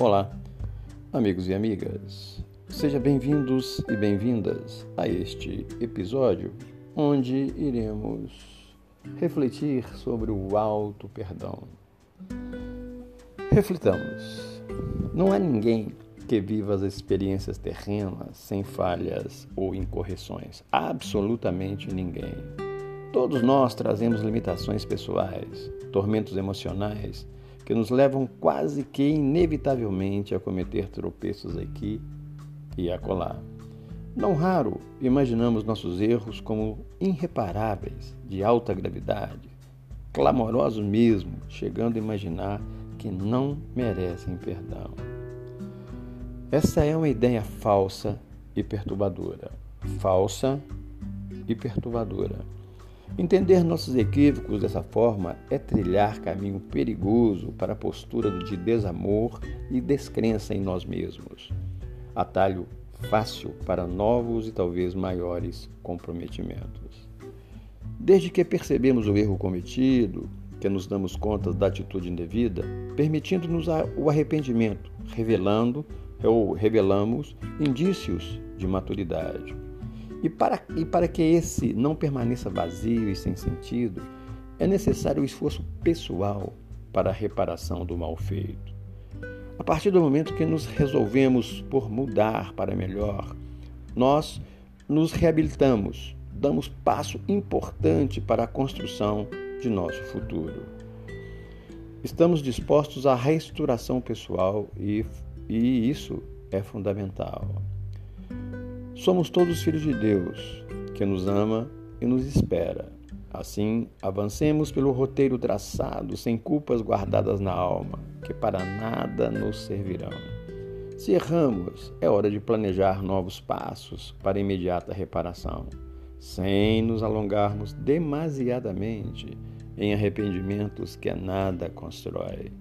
Olá, amigos e amigas. Sejam bem-vindos e bem-vindas a este episódio onde iremos refletir sobre o alto perdão. Reflitamos. Não há ninguém que viva as experiências terrenas sem falhas ou incorreções. Absolutamente ninguém. Todos nós trazemos limitações pessoais, tormentos emocionais que nos levam quase que inevitavelmente a cometer tropeços aqui e acolá. Não raro imaginamos nossos erros como irreparáveis, de alta gravidade, clamorosos mesmo, chegando a imaginar que não merecem perdão. Essa é uma ideia falsa e perturbadora. Falsa e perturbadora. Entender nossos equívocos dessa forma é trilhar caminho perigoso para a postura de desamor e descrença em nós mesmos. Atalho fácil para novos e talvez maiores comprometimentos. Desde que percebemos o erro cometido, que nos damos conta da atitude indevida, permitindo-nos o arrependimento, revelando ou revelamos indícios de maturidade. E para, e para que esse não permaneça vazio e sem sentido, é necessário o esforço pessoal para a reparação do mal feito. A partir do momento que nos resolvemos por mudar para melhor, nós nos reabilitamos, damos passo importante para a construção de nosso futuro. Estamos dispostos à restauração pessoal e, e isso é fundamental. Somos todos filhos de Deus, que nos ama e nos espera. Assim, avancemos pelo roteiro traçado, sem culpas guardadas na alma, que para nada nos servirão. Se erramos, é hora de planejar novos passos para imediata reparação, sem nos alongarmos demasiadamente em arrependimentos que a nada constrói.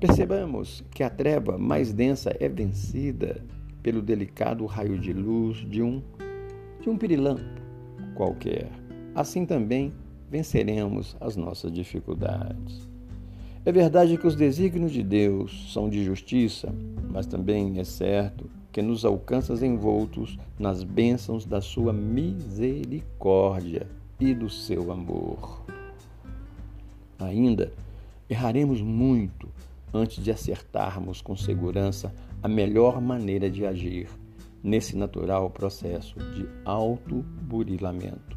Percebamos que a treva mais densa é vencida pelo delicado raio de luz de um, de um pirilampo qualquer. Assim também venceremos as nossas dificuldades. É verdade que os desígnios de Deus são de justiça, mas também é certo que nos alcanças envoltos nas bênçãos da sua misericórdia e do seu amor. Ainda erraremos muito antes de acertarmos com segurança a melhor maneira de agir nesse natural processo de autoburilamento.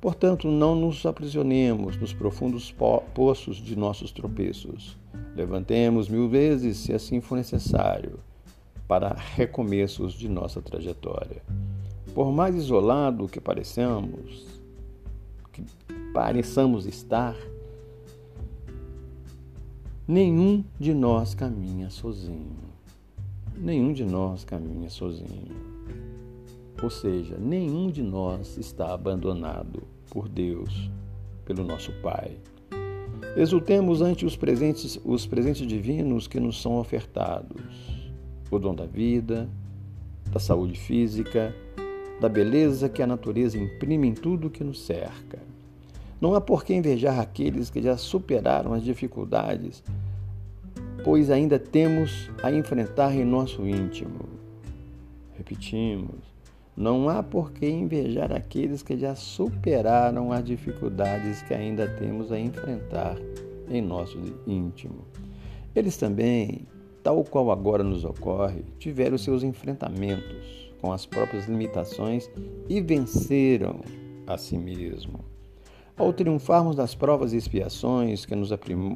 Portanto, não nos aprisionemos nos profundos poços de nossos tropeços. Levantemos mil vezes, se assim for necessário, para recomeços de nossa trajetória. Por mais isolado que pareçamos, que pareçamos estar, nenhum de nós caminha sozinho nenhum de nós caminha sozinho. Ou seja, nenhum de nós está abandonado por Deus, pelo nosso Pai. Exultemos ante os presentes, os presentes divinos que nos são ofertados: o dom da vida, da saúde física, da beleza que a natureza imprime em tudo que nos cerca. Não há por que invejar aqueles que já superaram as dificuldades pois ainda temos a enfrentar em nosso íntimo. Repetimos, não há por que invejar aqueles que já superaram as dificuldades que ainda temos a enfrentar em nosso íntimo. Eles também, tal qual agora nos ocorre, tiveram seus enfrentamentos com as próprias limitações e venceram a si mesmo. Ao triunfarmos das provas e expiações que nos,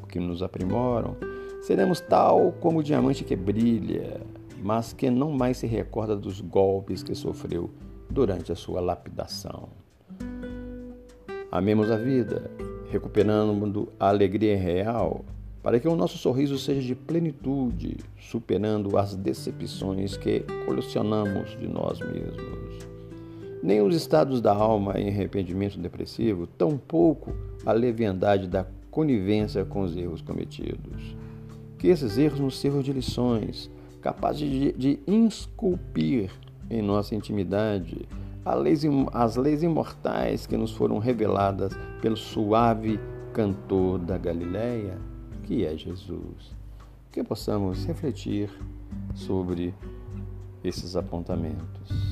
que nos aprimoram, Seremos tal como o diamante que brilha, mas que não mais se recorda dos golpes que sofreu durante a sua lapidação. Amemos a vida, recuperando a alegria real, para que o nosso sorriso seja de plenitude, superando as decepções que colecionamos de nós mesmos. Nem os estados da alma em arrependimento depressivo, tampouco a leviandade da conivência com os erros cometidos. Que esses erros nos sirvam de lições, capazes de, de esculpir em nossa intimidade leis, as leis imortais que nos foram reveladas pelo suave cantor da Galileia, que é Jesus. que possamos refletir sobre esses apontamentos.